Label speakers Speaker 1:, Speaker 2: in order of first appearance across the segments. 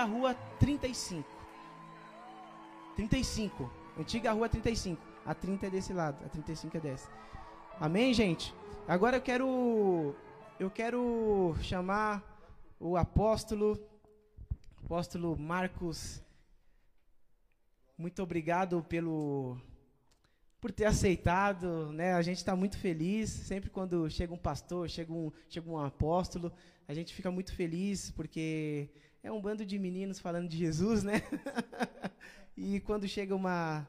Speaker 1: antiga rua 35. 35. Antiga rua 35. A 30 é desse lado, a 35 é desse. Amém, gente? Agora eu quero eu quero chamar o apóstolo apóstolo Marcos muito obrigado pelo por ter aceitado, né? A gente está muito feliz sempre quando chega um pastor, chega um, chega um apóstolo, a gente fica muito feliz porque é um bando de meninos falando de Jesus, né? e quando chega uma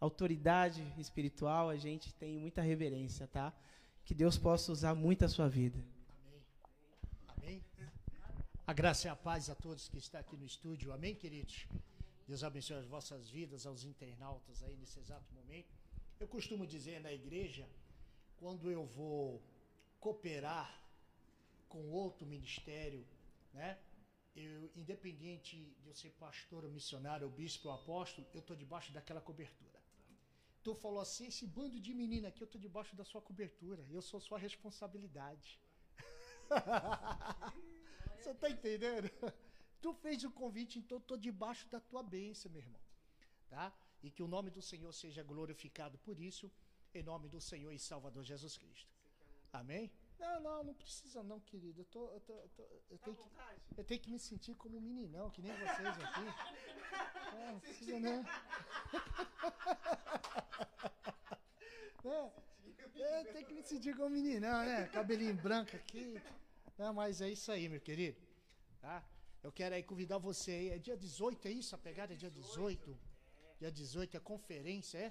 Speaker 1: autoridade espiritual, a gente tem muita reverência, tá? Que Deus possa usar muito a sua vida.
Speaker 2: Amém. Amém. A graça e a paz a todos que estão aqui no estúdio. Amém, queridos. Deus abençoe as vossas vidas, aos internautas aí nesse exato momento. Eu costumo dizer na igreja, quando eu vou cooperar com outro ministério, né? Eu, independente de eu ser pastor, ou missionário, ou bispo, ou apóstolo, eu estou debaixo daquela cobertura. Tu falou assim, esse bando de menina aqui, eu estou debaixo da sua cobertura. Eu sou sua responsabilidade. Você está entendendo? Tu fez o convite, então eu estou debaixo da tua bênção, meu irmão. Tá? E que o nome do Senhor seja glorificado por isso, em nome do Senhor e Salvador Jesus Cristo. Amém? Não, não, não precisa não, querido. Eu, tô, eu, tô, eu, tô, eu, tenho, que, eu tenho que me sentir como um meninão, que nem vocês aqui. É, não precisa não. é, é, tem que me sentir como um meninão, né? Cabelinho branco aqui. Não, mas é isso aí, meu querido. Tá? Eu quero aí convidar você aí. É dia 18, é isso? A pegada é dia 18? Dia 18 é conferência, é?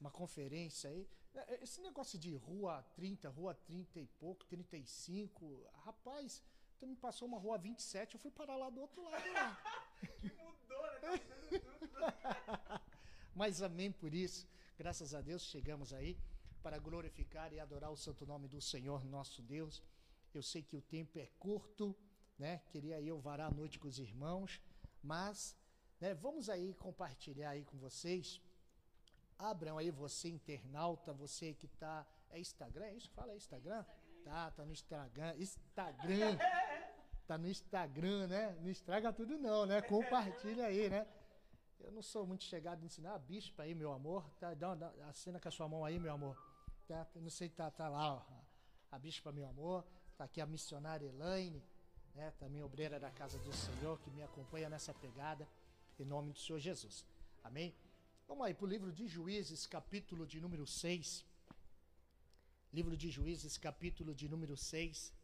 Speaker 2: Uma conferência aí. É, é, esse negócio de rua 30, rua 30 e pouco, 35. Rapaz, tu me passou uma rua 27, eu fui parar lá do outro lado lá. que mudou, né? Tá Mas amém por isso. Graças a Deus chegamos aí para glorificar e adorar o santo nome do Senhor nosso Deus. Eu sei que o tempo é curto, né? Queria eu varar a noite com os irmãos, mas né? Vamos aí compartilhar aí com vocês. Abram aí você internauta, você que tá é Instagram, é isso? Fala aí Instagram? Tá, tá no Instagram, Instagram. Tá no Instagram, né? Não estraga tudo não, né? Compartilha aí, né? Eu não sou muito chegado em ensinar a bispa aí, meu amor. Tá, dá, dá, acena com a sua mão aí, meu amor. Tá, não sei, tá, tá lá, ó. A bispa, meu amor. Tá aqui a missionária Elaine, né? Também obreira da casa do Senhor, que me acompanha nessa pegada em nome do Senhor Jesus. Amém? Vamos aí para o livro de Juízes, capítulo de número 6. Livro de Juízes, capítulo de número 6.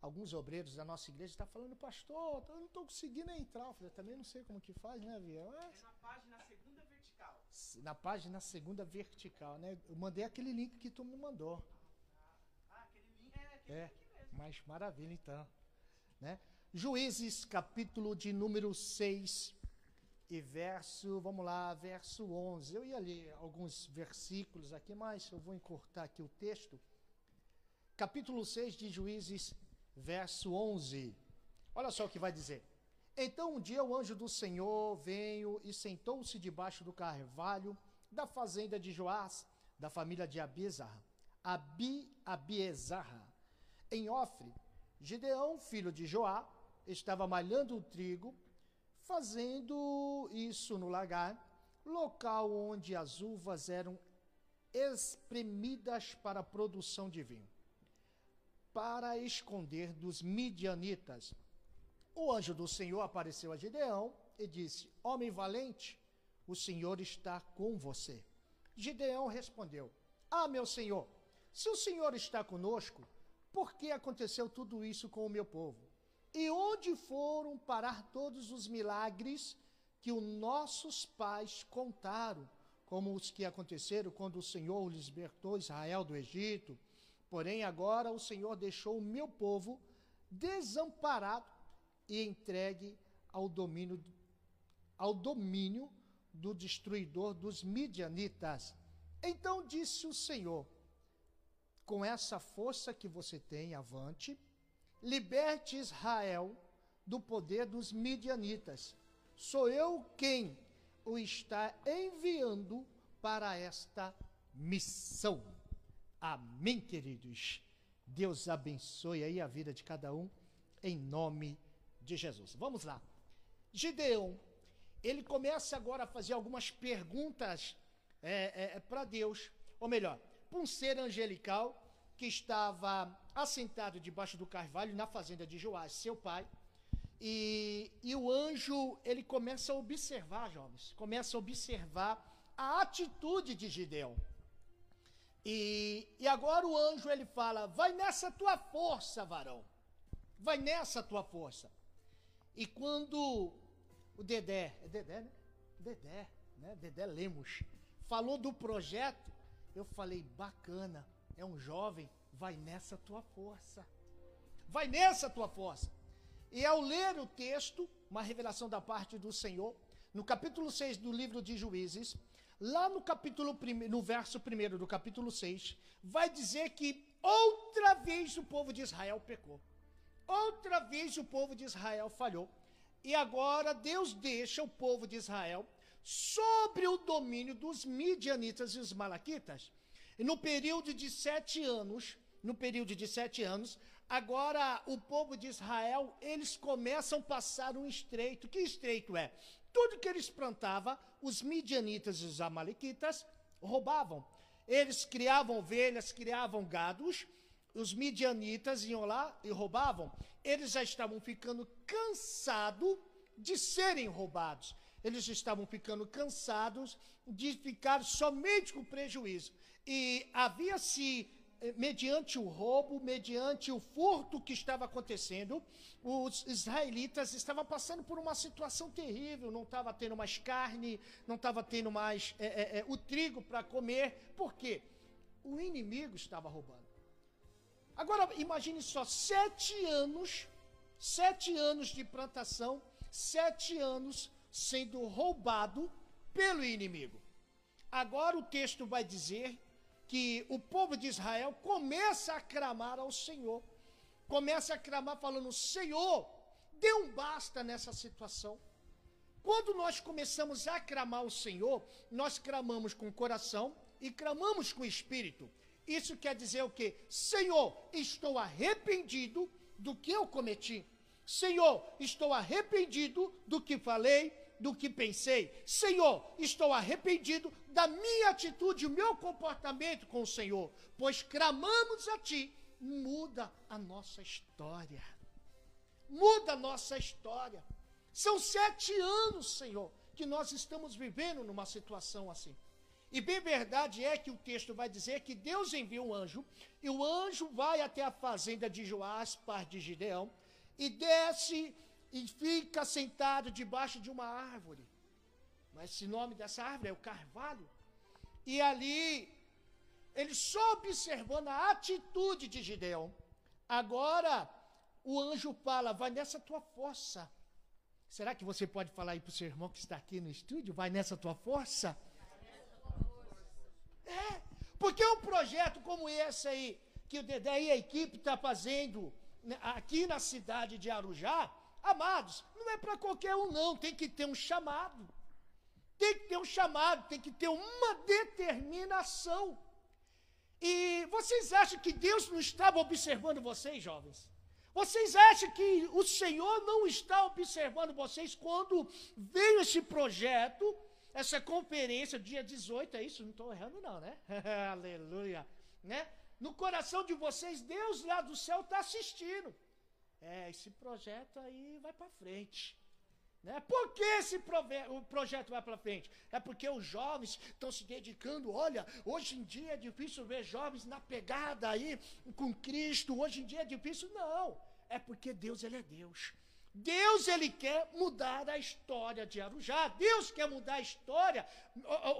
Speaker 2: Alguns obreiros da nossa igreja estão tá falando, pastor, eu não estou conseguindo entrar. Eu falei, também não sei como que faz, né, Via?
Speaker 1: Mas... É na página segunda vertical.
Speaker 2: Na página segunda vertical, né? Eu mandei aquele link que tu me mandou.
Speaker 1: Ah, aquele link é aquele
Speaker 2: é, link mesmo. Mas maravilha, então. Né? Juízes, capítulo de número 6 e verso, vamos lá, verso 11. Eu ia ler alguns versículos aqui, mas eu vou encurtar aqui o texto. Capítulo 6 de Juízes, verso 11. Olha só o que vai dizer. Então um dia o anjo do Senhor veio e sentou-se debaixo do carvalho da fazenda de Joás, da família de Abizar, Abi Abiezar, em Ofre. Gideão, filho de Joá, estava malhando o trigo, fazendo isso no lagar, local onde as uvas eram espremidas para a produção de vinho, para esconder dos midianitas. O anjo do Senhor apareceu a Gideão e disse: Homem valente, o Senhor está com você. Gideão respondeu: Ah, meu Senhor, se o Senhor está conosco, por que aconteceu tudo isso com o meu povo? E onde foram parar todos os milagres que os nossos pais contaram, como os que aconteceram quando o Senhor libertou Israel do Egito? Porém, agora o Senhor deixou o meu povo desamparado e entregue ao domínio, ao domínio do destruidor dos midianitas. Então disse o Senhor: Com essa força que você tem, avante liberte Israel do poder dos midianitas. Sou eu quem o está enviando para esta missão. Amém, queridos. Deus abençoe aí a vida de cada um, em nome de Jesus. Vamos lá. Gideão, ele começa agora a fazer algumas perguntas é, é, para Deus, ou melhor, para um ser angelical que estava assentado debaixo do carvalho na fazenda de Joás, seu pai. E, e o anjo, ele começa a observar, jovens, começa a observar a atitude de Gideão. E, e agora o anjo, ele fala, vai nessa tua força, varão, vai nessa tua força. E quando o Dedé, é Dedé, né? Dedé, né? Dedé Lemos, falou do projeto, eu falei, bacana, é um jovem, vai nessa tua força. Vai nessa tua força. E ao ler o texto, uma revelação da parte do Senhor, no capítulo 6 do livro de Juízes, lá no capítulo no verso 1 do capítulo 6, vai dizer que outra vez o povo de Israel pecou. Outra vez o povo de Israel falhou. E agora Deus deixa o povo de Israel sobre o domínio dos midianitas e os malaquitas. E no período de sete anos, no período de sete anos, agora o povo de Israel, eles começam a passar um estreito. Que estreito é? Tudo que eles plantavam, os midianitas e os amalequitas roubavam. Eles criavam ovelhas, criavam gados, os midianitas iam lá e roubavam. Eles já estavam ficando cansados de serem roubados. Eles estavam ficando cansados de ficar somente com prejuízo. E havia-se, eh, mediante o roubo, mediante o furto que estava acontecendo, os israelitas estavam passando por uma situação terrível. Não estava tendo mais carne, não estava tendo mais é, é, o trigo para comer. Por quê? O inimigo estava roubando. Agora, imagine só, sete anos, sete anos de plantação, sete anos sendo roubado pelo inimigo. Agora o texto vai dizer que o povo de Israel começa a clamar ao Senhor. Começa a clamar falando: Senhor, dê um basta nessa situação. Quando nós começamos a clamar ao Senhor, nós clamamos com o coração e clamamos com o espírito. Isso quer dizer o quê? Senhor, estou arrependido do que eu cometi. Senhor, estou arrependido do que falei, do que pensei. Senhor, estou arrependido da minha atitude, o meu comportamento com o Senhor, pois clamamos a Ti, muda a nossa história. Muda a nossa história. São sete anos, Senhor, que nós estamos vivendo numa situação assim. E bem verdade é que o texto vai dizer que Deus envia um anjo, e o anjo vai até a fazenda de Joás, pai de Gideão, e desce e fica sentado debaixo de uma árvore. Mas esse nome dessa árvore é o carvalho. E ali, ele só observando a atitude de Gideão. Agora, o anjo fala: vai nessa tua força. Será que você pode falar aí para o seu irmão que está aqui no estúdio? Vai nessa tua força? É, porque um projeto como esse aí, que o Dedé e a equipe está fazendo né, aqui na cidade de Arujá, Amados, não é para qualquer um, não. Tem que ter um chamado. Tem que ter um chamado, tem que ter uma determinação. E vocês acham que Deus não estava observando vocês, jovens? Vocês acham que o Senhor não está observando vocês quando veio esse projeto, essa conferência, dia 18, é isso? Não estou errando, não, né? Aleluia. Né? No coração de vocês, Deus lá do céu está assistindo é, esse projeto aí vai para frente. Né? Por que esse o projeto vai para frente? É porque os jovens estão se dedicando. Olha, hoje em dia é difícil ver jovens na pegada aí com Cristo. Hoje em dia é difícil. Não. É porque Deus, Ele é Deus. Deus ele quer mudar a história de Arujá. Deus quer mudar a história,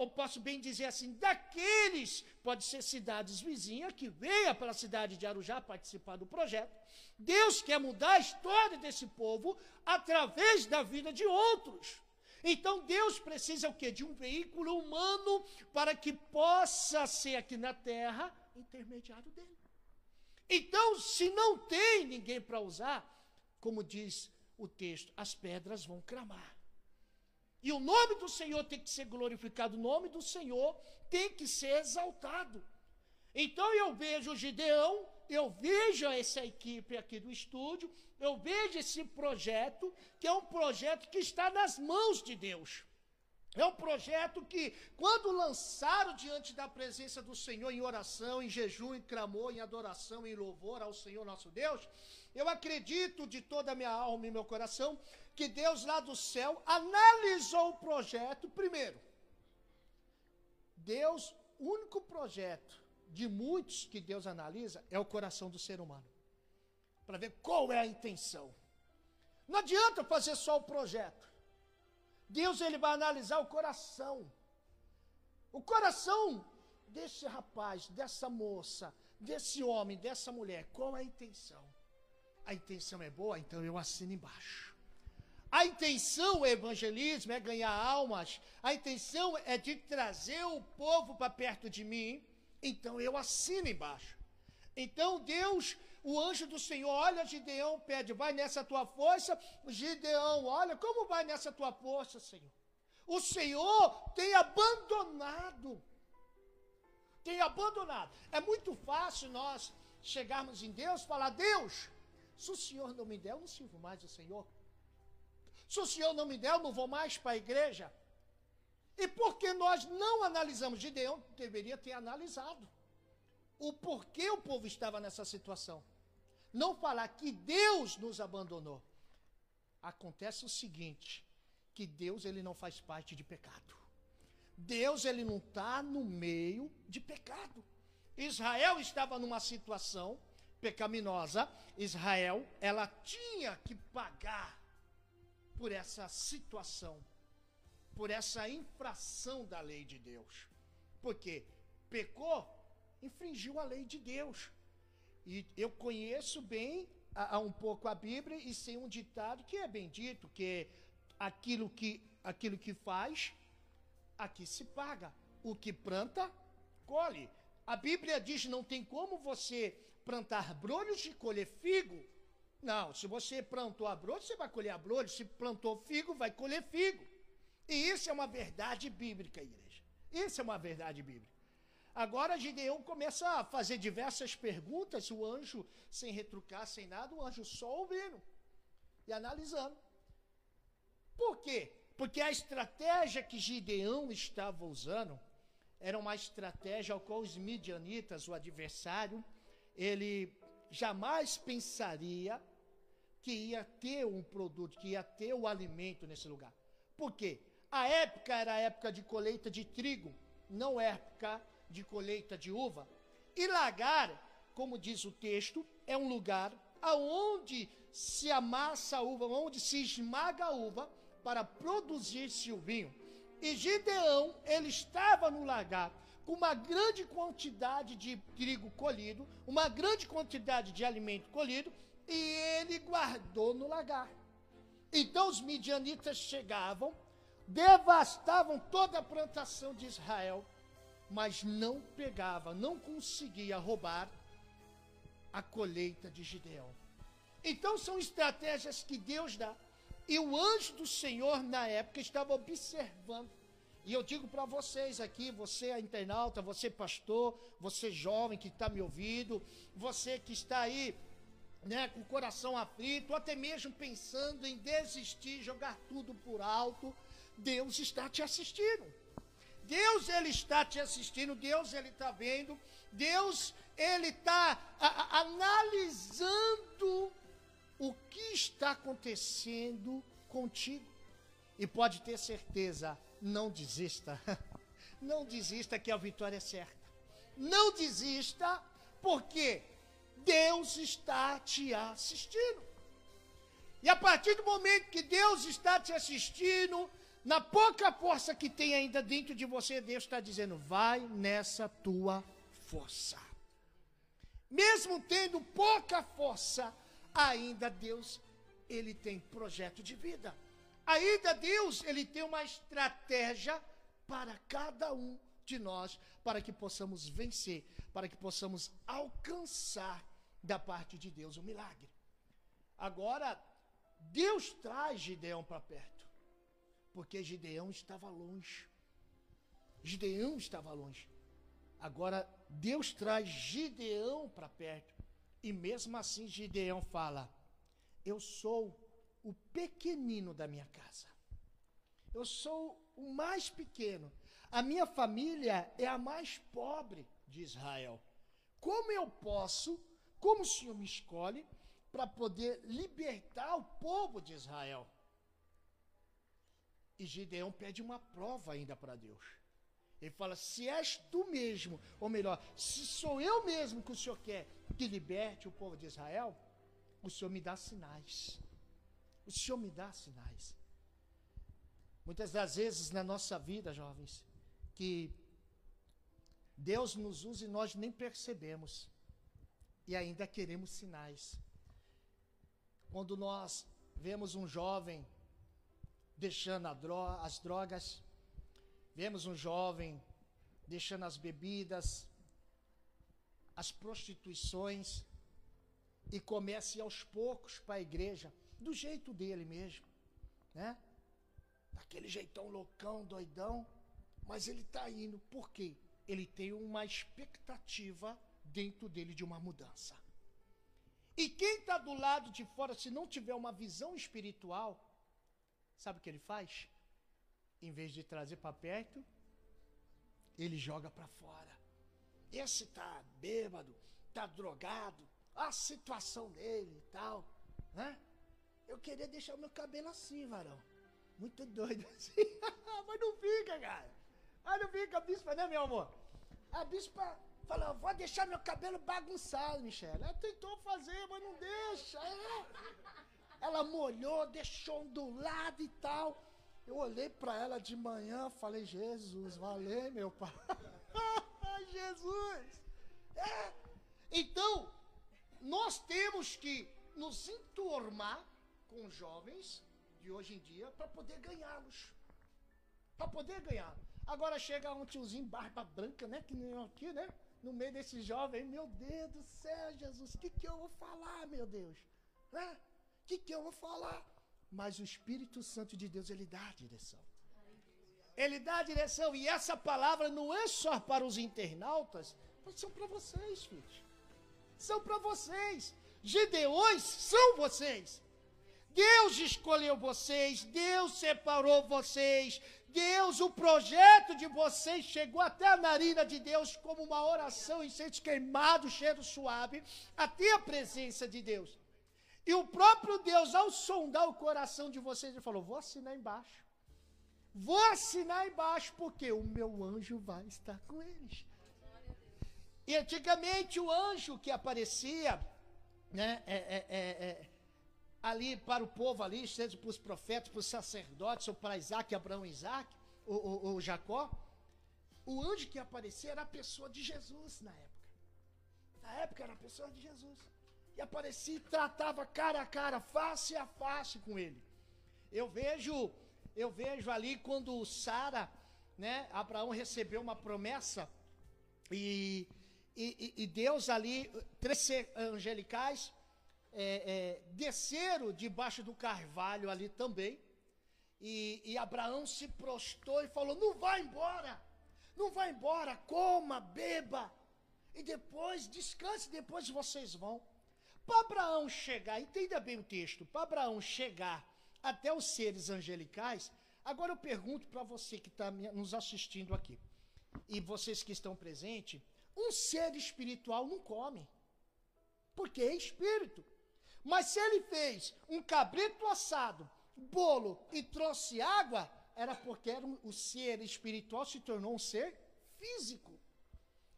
Speaker 2: eu, posso bem dizer assim, daqueles, pode ser cidades vizinhas, que venha para a cidade de Arujá participar do projeto. Deus quer mudar a história desse povo através da vida de outros. Então Deus precisa o quê? De um veículo humano para que possa ser aqui na terra intermediário dele. Então, se não tem ninguém para usar, como diz o texto, as pedras vão clamar. E o nome do Senhor tem que ser glorificado, o nome do Senhor tem que ser exaltado. Então eu vejo Gideão eu vejo essa equipe aqui do estúdio, eu vejo esse projeto, que é um projeto que está nas mãos de Deus. É um projeto que, quando lançaram diante da presença do Senhor em oração, em jejum, em clamor, em adoração, em louvor ao Senhor nosso Deus, eu acredito de toda a minha alma e meu coração que Deus lá do céu analisou o projeto primeiro. Deus, único projeto de muitos que Deus analisa é o coração do ser humano. Para ver qual é a intenção. Não adianta fazer só o projeto. Deus ele vai analisar o coração. O coração desse rapaz, dessa moça, desse homem, dessa mulher, qual a intenção? A intenção é boa, então eu assino embaixo. A intenção é evangelismo, é ganhar almas. A intenção é de trazer o povo para perto de mim. Então eu assino embaixo. Então Deus o anjo do Senhor olha Gideão, pede, vai nessa tua força. Gideão, olha, como vai nessa tua força, Senhor? O Senhor tem abandonado. Tem abandonado. É muito fácil nós chegarmos em Deus falar: Deus, se o Senhor não me der, eu não sirvo mais o Senhor. Se o Senhor não me der, eu não vou mais para a igreja. E porque nós não analisamos, Gideão deveria ter analisado o porquê o povo estava nessa situação. Não falar que Deus nos abandonou. Acontece o seguinte, que Deus ele não faz parte de pecado. Deus ele não está no meio de pecado. Israel estava numa situação pecaminosa. Israel ela tinha que pagar por essa situação, por essa infração da lei de Deus. Porque pecou, infringiu a lei de Deus. E eu conheço bem a, a um pouco a Bíblia e sei um ditado que é bem dito, que aquilo que, aquilo que faz, aqui se paga. O que planta, colhe. A Bíblia diz não tem como você plantar brolhos e colher figo. Não, se você plantou abrolho, você vai colher abrolho. Se plantou figo, vai colher figo. E isso é uma verdade bíblica, igreja. Isso é uma verdade bíblica. Agora Gideão começa a fazer diversas perguntas, o anjo, sem retrucar, sem nada, o anjo só ouvindo e analisando. Por quê? Porque a estratégia que Gideão estava usando era uma estratégia ao qual os midianitas, o adversário, ele jamais pensaria que ia ter um produto, que ia ter o alimento nesse lugar. Por quê? A época era a época de colheita de trigo, não época de colheita de uva. E lagar, como diz o texto, é um lugar aonde se amassa a uva, onde se esmaga a uva para produzir-se o vinho. E Gideão, ele estava no lagar com uma grande quantidade de trigo colhido, uma grande quantidade de alimento colhido, e ele guardou no lagar. Então os midianitas chegavam, devastavam toda a plantação de Israel, mas não pegava, não conseguia roubar a colheita de Gideão. Então são estratégias que Deus dá. E o anjo do Senhor, na época, estava observando. E eu digo para vocês aqui, você é internauta, você pastor, você jovem que está me ouvindo, você que está aí né, com o coração aflito, até mesmo pensando em desistir, jogar tudo por alto, Deus está te assistindo. Deus ele está te assistindo, Deus ele está vendo, Deus ele está analisando o que está acontecendo contigo. E pode ter certeza, não desista. Não desista que a vitória é certa. Não desista, porque Deus está te assistindo. E a partir do momento que Deus está te assistindo, na pouca força que tem ainda dentro de você, Deus está dizendo: vai nessa tua força. Mesmo tendo pouca força, ainda Deus, ele tem projeto de vida. Ainda Deus, ele tem uma estratégia para cada um de nós, para que possamos vencer, para que possamos alcançar da parte de Deus o milagre. Agora, Deus traz Gideão para perto porque Gideão estava longe. Gideão estava longe. Agora Deus traz Gideão para perto, E mesmo assim Gideão fala: Eu sou o pequenino da minha casa. Eu sou o mais pequeno. A minha família é a mais pobre de Israel. Como eu posso, como o Senhor me escolhe, para poder libertar o povo de Israel? E Gideão pede uma prova ainda para Deus. Ele fala: se és tu mesmo, ou melhor, se sou eu mesmo que o Senhor quer que liberte o povo de Israel, o Senhor me dá sinais. O Senhor me dá sinais. Muitas das vezes na nossa vida, jovens, que Deus nos usa e nós nem percebemos. E ainda queremos sinais. Quando nós vemos um jovem deixando as drogas, vemos um jovem deixando as bebidas, as prostituições, e comece aos poucos para a igreja, do jeito dele mesmo, né? Daquele jeitão loucão, doidão, mas ele está indo, por quê? Ele tem uma expectativa dentro dele de uma mudança. E quem está do lado de fora, se não tiver uma visão espiritual, sabe o que ele faz? Em vez de trazer para perto, ele joga para fora. Esse tá bêbado, tá drogado, a situação dele e tal, né? Eu queria deixar o meu cabelo assim, varão. Muito doido assim. Mas não fica, cara. Ah, não fica, a bispa, né, meu amor? A bispa falou, vou deixar meu cabelo bagunçado, Michelle. Ela tentou fazer, mas não deixa. É. Ela molhou, deixou ondulado e tal. Eu olhei para ela de manhã, falei, Jesus, valeu, meu pai. Jesus. É. Então, nós temos que nos enturmar com jovens de hoje em dia para poder ganhá-los. Para poder ganhar. Agora chega um tiozinho, barba branca, né? Que nem aqui, né? No meio desse jovem, meu Deus do céu, Jesus, o que, que eu vou falar, meu Deus? Né? Que, que eu vou falar? Mas o Espírito Santo de Deus, ele dá a direção. Ele dá a direção. E essa palavra não é só para os internautas, mas são para vocês, filhos. São para vocês. Gideões são vocês. Deus escolheu vocês, Deus separou vocês, Deus, o projeto de vocês chegou até a narina de Deus como uma oração, incenso queimado, cheiro suave, até a presença de Deus. E o próprio Deus, ao sondar o coração de vocês, ele falou: Vou assinar embaixo. Vou assinar embaixo, porque o meu anjo vai estar com eles. E antigamente o anjo que aparecia, né, é, é, é, é ali para o povo ali, seja para os profetas, para os sacerdotes, ou para Isaac, Abraão e Isaac, ou, Jacó, o anjo que aparecia era a pessoa de Jesus na época. Na época era a pessoa de Jesus. E aparecia e tratava cara a cara, face a face com ele. Eu vejo, eu vejo ali quando Sara, né, Abraão recebeu uma promessa e, e, e Deus ali, três angelicais, é, é, desceram debaixo do carvalho ali também. E, e Abraão se prostou e falou: Não vai embora, não vai embora, coma, beba, e depois descanse, depois vocês vão. Para Abraão chegar, entenda bem o texto, para Abraão chegar até os seres angelicais, agora eu pergunto para você que está nos assistindo aqui, e vocês que estão presentes, um ser espiritual não come, porque é espírito. Mas se ele fez um cabrito assado, bolo e trouxe água, era porque era um, o ser espiritual se tornou um ser físico.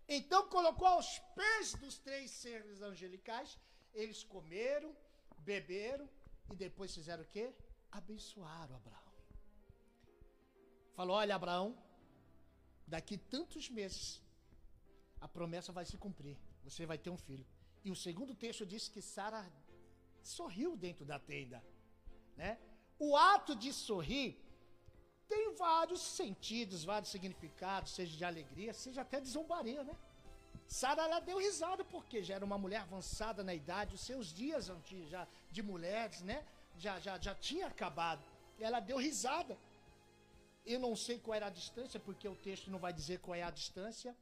Speaker 2: Então colocou aos pés dos três seres angelicais, eles comeram, beberam e depois fizeram o quê? Abençoaram Abraão. Falou: Olha, Abraão, daqui tantos meses a promessa vai se cumprir. Você vai ter um filho. E o segundo texto diz que Sara sorriu dentro da tenda, né? O ato de sorrir tem vários sentidos, vários significados, seja de alegria, seja até de zombaria, né? Sara ela deu risada porque já era uma mulher avançada na idade, os seus dias já de mulheres, né? Já, já, já tinha acabado. Ela deu risada. Eu não sei qual era a distância, porque o texto não vai dizer qual é a distância.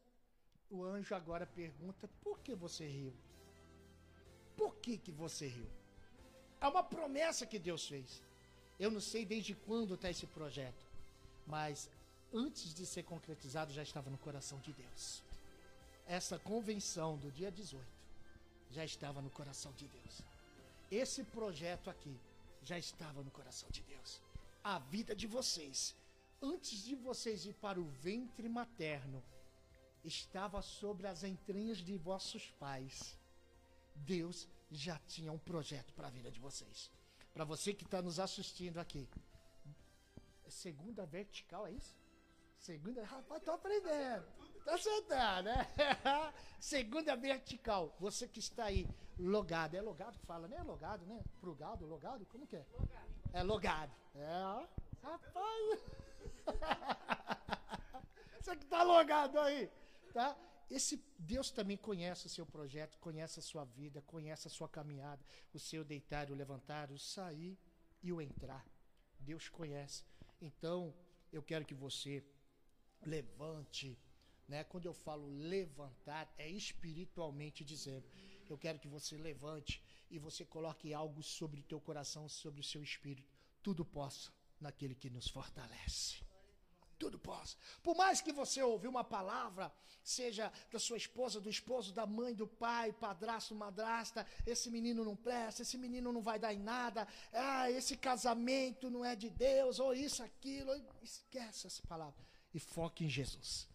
Speaker 2: O anjo agora pergunta: por que você riu? Por que, que você riu? É uma promessa que Deus fez. Eu não sei desde quando está esse projeto, mas antes de ser concretizado já estava no coração de Deus. Essa convenção do dia 18 já estava no coração de Deus. Esse projeto aqui já estava no coração de Deus. A vida de vocês, antes de vocês ir para o ventre materno, estava sobre as entranhas de vossos pais. Deus já tinha um projeto para a vida de vocês. Para você que está nos assistindo aqui. É segunda vertical, é isso? Segunda. Rapaz, tô aprendendo. Tá sentado, né? Segunda vertical. Você que está aí logado. É logado que fala, né? É logado, né? Pro gado, logado? Como que é? Logado. É logado. É, ó. Rapaz. Você que tá logado aí, tá? Esse Deus também conhece o seu projeto, conhece a sua vida, conhece a sua caminhada, o seu deitar, o levantar, o sair e o entrar. Deus conhece. Então, eu quero que você levante, né? Quando eu falo levantar, é espiritualmente dizendo. Eu quero que você levante e você coloque algo sobre o teu coração, sobre o seu espírito. Tudo posso naquele que nos fortalece. Tudo posso. Por mais que você ouviu uma palavra, seja da sua esposa, do esposo, da mãe, do pai, padrasto, madrasta, esse menino não presta, esse menino não vai dar em nada, ah, esse casamento não é de Deus, ou isso, aquilo, esquece essa palavra e foque em Jesus.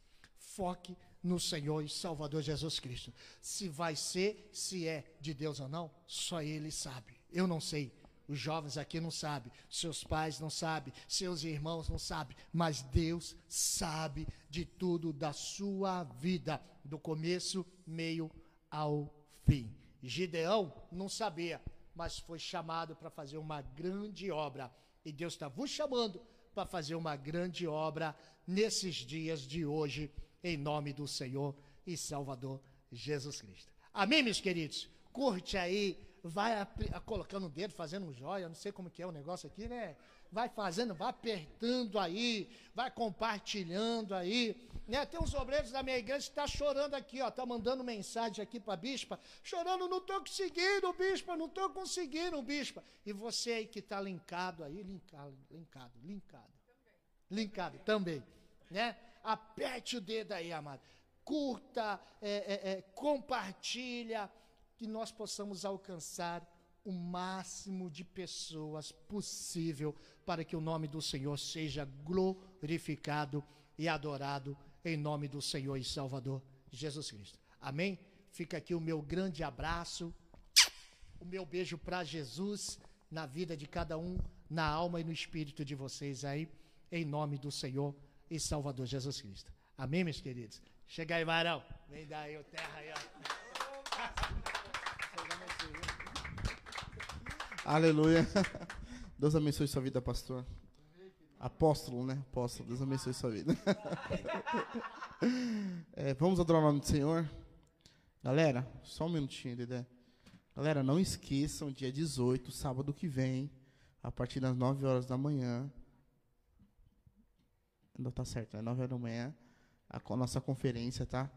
Speaker 2: Foque no Senhor e Salvador Jesus Cristo. Se vai ser, se é de Deus ou não, só Ele sabe. Eu não sei. Os jovens aqui não sabem, seus pais não sabem, seus irmãos não sabem, mas Deus sabe de tudo da sua vida, do começo, meio ao fim. Gideão não sabia, mas foi chamado para fazer uma grande obra. E Deus está vos chamando para fazer uma grande obra nesses dias de hoje, em nome do Senhor e Salvador Jesus Cristo. Amém, meus queridos? Curte aí, vai a, a, colocando o dedo, fazendo um joia, não sei como que é o negócio aqui, né? Vai fazendo, vai apertando aí, vai compartilhando aí. Né? Tem uns obreiros da minha igreja que está chorando aqui, ó, tá mandando mensagem aqui para a bispa, chorando, não estou conseguindo, bispa, não estou conseguindo, bispa. E você aí que está linkado aí, linkado, linkado, linkado, linkado também, né? Aperte o dedo aí, amado. Curta, é, é, é, compartilha, que nós possamos alcançar o máximo de pessoas possível para que o nome do Senhor seja glorificado e adorado em nome do Senhor e Salvador Jesus Cristo. Amém? Fica aqui o meu grande abraço, o meu beijo para Jesus na vida de cada um, na alma e no espírito de vocês aí, em nome do Senhor e Salvador Jesus Cristo. Amém, meus queridos? Chega aí, varão. Vem daí, o terra aí, ó.
Speaker 3: Aleluia. Deus abençoe sua vida, pastor. Apóstolo, né? Apóstolo. Deus abençoe sua vida. É, vamos adorar o nome do Senhor. Galera, só um minutinho, Dedé. Galera, não esqueçam, dia 18, sábado que vem, a partir das 9 horas da manhã. Não tá certo, é 9 horas da manhã. A nossa conferência, tá?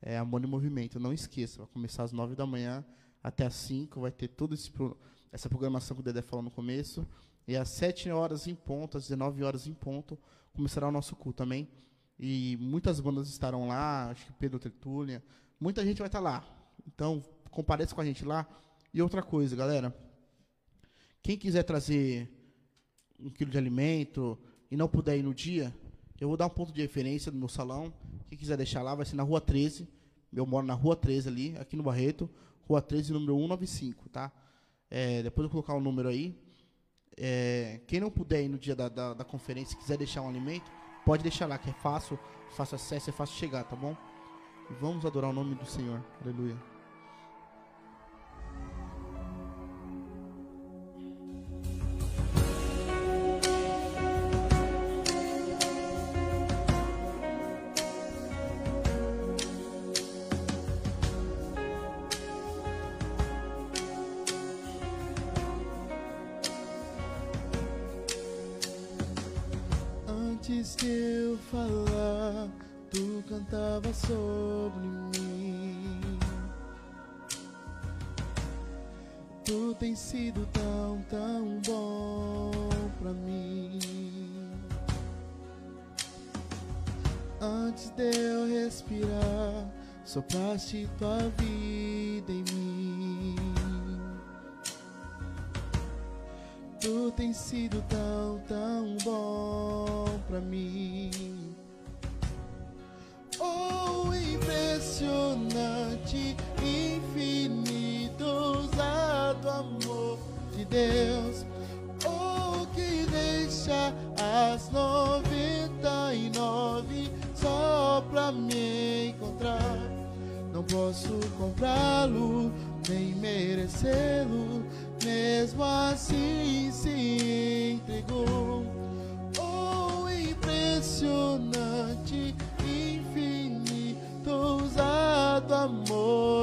Speaker 3: É Amor em Movimento. Não esqueça, vai começar às 9 da manhã até às 5. Vai ter todo esse essa programação que o Dedé falou no começo. E às 7 horas em ponto, às 19 horas em ponto, começará o nosso culto também. E muitas bandas estarão lá, acho que Pedro Tertúlia, muita gente vai estar lá. Então, compareça com a gente lá. E outra coisa, galera, quem quiser trazer um quilo de alimento e não puder ir no dia, eu vou dar um ponto de referência no meu salão. Quem quiser deixar lá, vai ser na rua 13. Eu moro na rua 13 ali, aqui no Barreto. Rua 13, número 195, tá? É, depois eu vou colocar o um número aí. É, quem não puder ir no dia da, da, da conferência quiser deixar um alimento, pode deixar lá, que é fácil, fácil acesso, é fácil chegar, tá bom? Vamos adorar o nome do Senhor. Aleluia. falar, tu cantava sobre mim. Tu tens sido tão, tão bom pra mim. Antes de eu respirar, sopraste tua vida.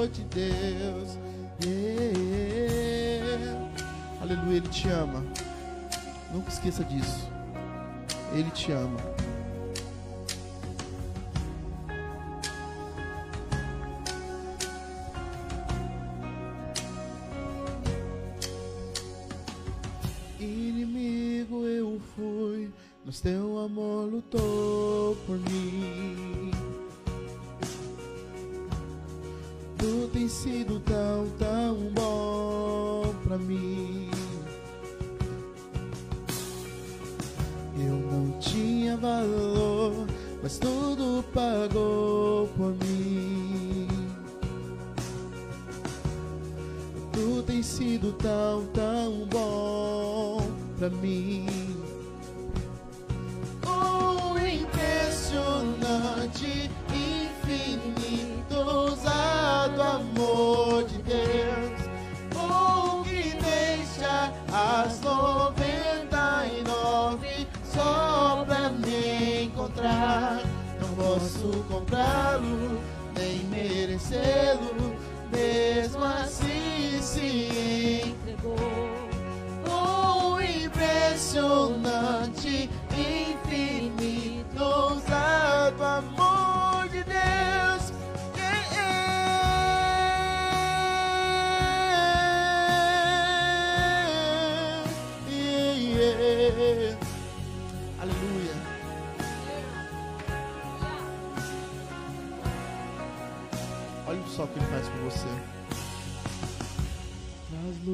Speaker 3: Amor de Deus. Yeah. Aleluia, Ele te ama. Nunca esqueça disso. Ele te ama.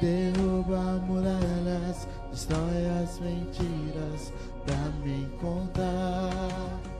Speaker 3: Derruba muralhas, destrói as mentiras pra me encontrar.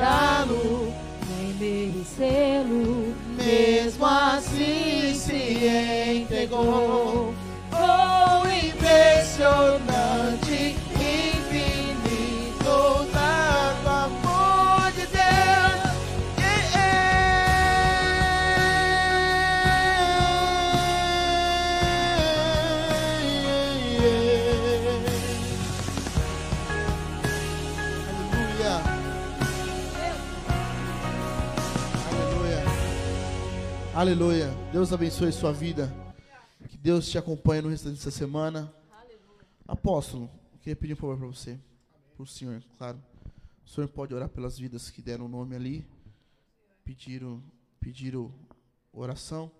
Speaker 3: Comprá-lo,
Speaker 4: nem merecê-lo,
Speaker 3: mesmo assim se entregou. Aleluia. Deus abençoe sua vida. Que Deus te acompanhe no restante dessa semana. Apóstolo, eu queria pedir um favor para você. Para o senhor, claro. O senhor pode orar pelas vidas que deram o nome ali. Pediram, pediram oração.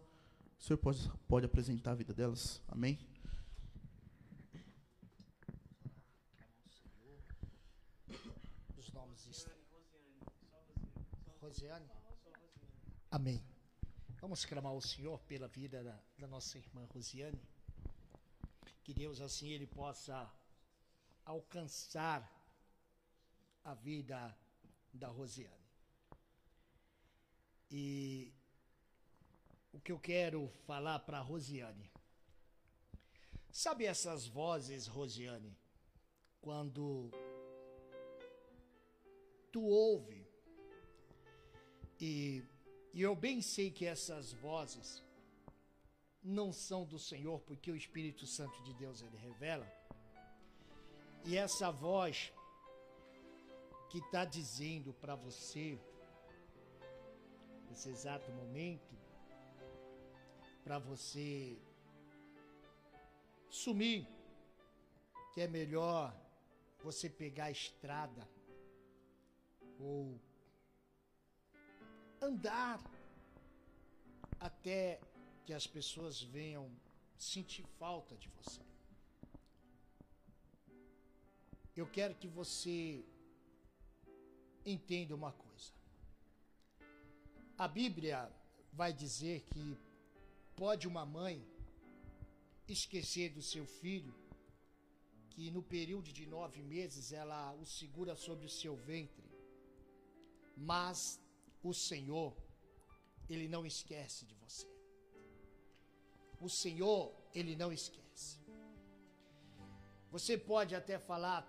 Speaker 3: O senhor pode, pode apresentar a vida delas? Amém?
Speaker 2: Os nomes estão. Rosiane? Amém. Vamos clamar ao Senhor pela vida da, da nossa irmã Rosiane. Que Deus assim ele possa alcançar a vida da Rosiane. E o que eu quero falar para Rosiane. Sabe essas vozes, Rosiane, quando tu ouve e, e eu bem sei que essas vozes não são do Senhor, porque o Espírito Santo de Deus ele revela. E essa voz que está dizendo para você, nesse exato momento, para você sumir, que é melhor você pegar a estrada ou andar até que as pessoas venham sentir falta de você. Eu quero que você entenda uma coisa. A Bíblia vai dizer que pode uma mãe esquecer do seu filho, que no período de nove meses ela o segura sobre o seu ventre, mas o Senhor, Ele não esquece de você. O Senhor, Ele não esquece. Você pode até falar,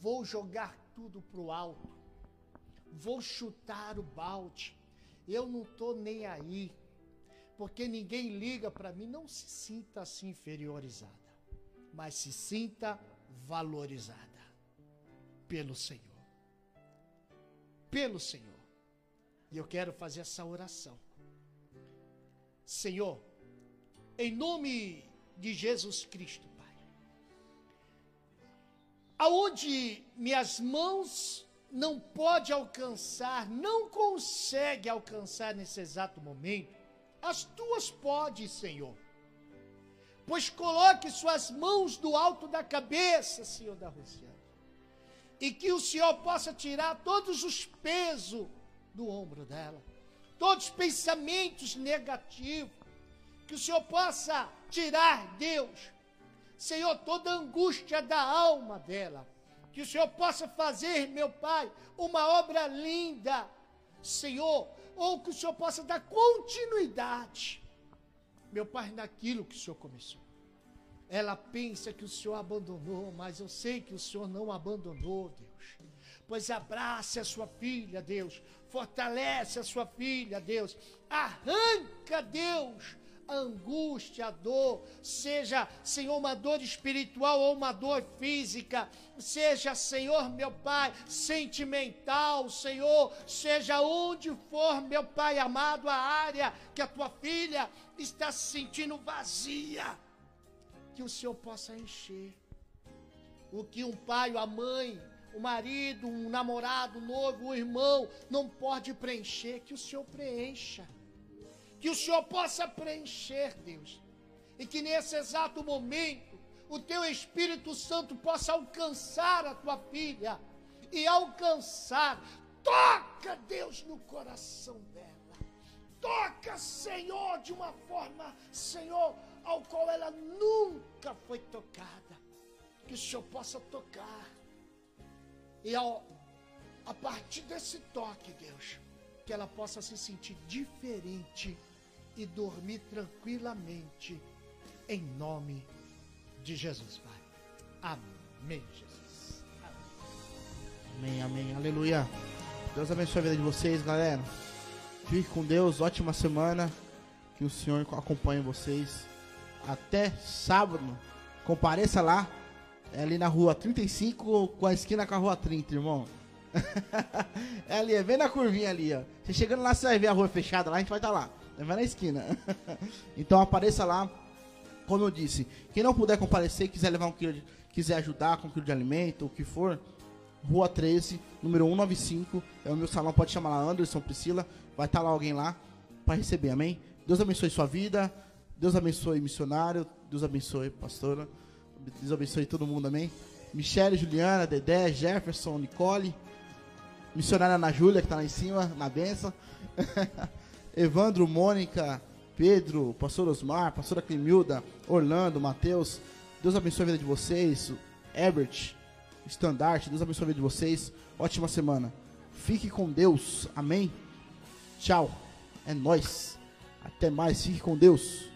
Speaker 2: vou jogar tudo para o alto, vou chutar o balde, eu não estou nem aí, porque ninguém liga para mim. Não se sinta assim inferiorizada, mas se sinta valorizada pelo Senhor. Pelo Senhor. E eu quero fazer essa oração. Senhor, em nome de Jesus Cristo, Pai, aonde minhas mãos não pode alcançar, não consegue alcançar nesse exato momento, as tuas podes, Senhor. Pois coloque suas mãos do alto da cabeça, Senhor da Rússia. E que o Senhor possa tirar todos os pesos do ombro dela, todos os pensamentos negativos. Que o Senhor possa tirar, Deus, Senhor, toda angústia da alma dela. Que o Senhor possa fazer, meu Pai, uma obra linda, Senhor, ou que o Senhor possa dar continuidade, meu Pai, naquilo que o Senhor começou. Ela pensa que o Senhor abandonou, mas eu sei que o Senhor não abandonou, Deus. Pois abrace a sua filha, Deus. Fortalece a sua filha, Deus. Arranca, Deus, a angústia, a dor, seja, Senhor, uma dor espiritual ou uma dor física, seja, Senhor, meu Pai, sentimental, Senhor, seja onde for, meu Pai amado, a área que a tua filha está se sentindo vazia, que o Senhor possa encher. O que um pai, a mãe, o marido, um namorado, noivo, um irmão não pode preencher, que o Senhor preencha que o Senhor possa preencher, Deus, e que nesse exato momento o teu Espírito Santo possa alcançar a tua filha e alcançar. Toca, Deus, no coração dela. Toca, Senhor, de uma forma, Senhor, ao qual ela nunca foi tocada. Que o Senhor possa tocar. E ao, a partir desse toque, Deus, que ela possa se sentir diferente e dormir tranquilamente, em nome de Jesus, Pai. Amém, Jesus.
Speaker 3: Amém, amém, aleluia. Deus abençoe a vida de vocês, galera. Fique com Deus, ótima semana. Que o Senhor acompanhe vocês. Até sábado. Compareça lá. É ali na rua 35, com a esquina com a rua 30, irmão. é ali, é bem na curvinha ali, ó. Você chegando lá, você vai ver a rua fechada lá, a gente vai estar tá lá. Vai na esquina. então apareça lá. Como eu disse, quem não puder comparecer, quiser levar um quilo de, quiser ajudar com um quilo de alimento, o que for, Rua 13, número 195, é o meu salão, pode chamar lá Anderson, Priscila, vai estar tá lá alguém lá para receber, amém? Deus abençoe sua vida. Deus abençoe missionário. Deus abençoe pastora. Deus abençoe todo mundo, amém? Michele, Juliana, Dedé, Jefferson, Nicole. Missionária Ana Júlia, que tá lá em cima, na benção. Evandro, Mônica, Pedro, pastor Osmar, pastora Clemilda, Orlando, Matheus. Deus abençoe a vida de vocês. Herbert, Standard, Deus abençoe a vida de vocês. Ótima semana. Fique com Deus. Amém. Tchau. É nós. Até mais. Fique com Deus.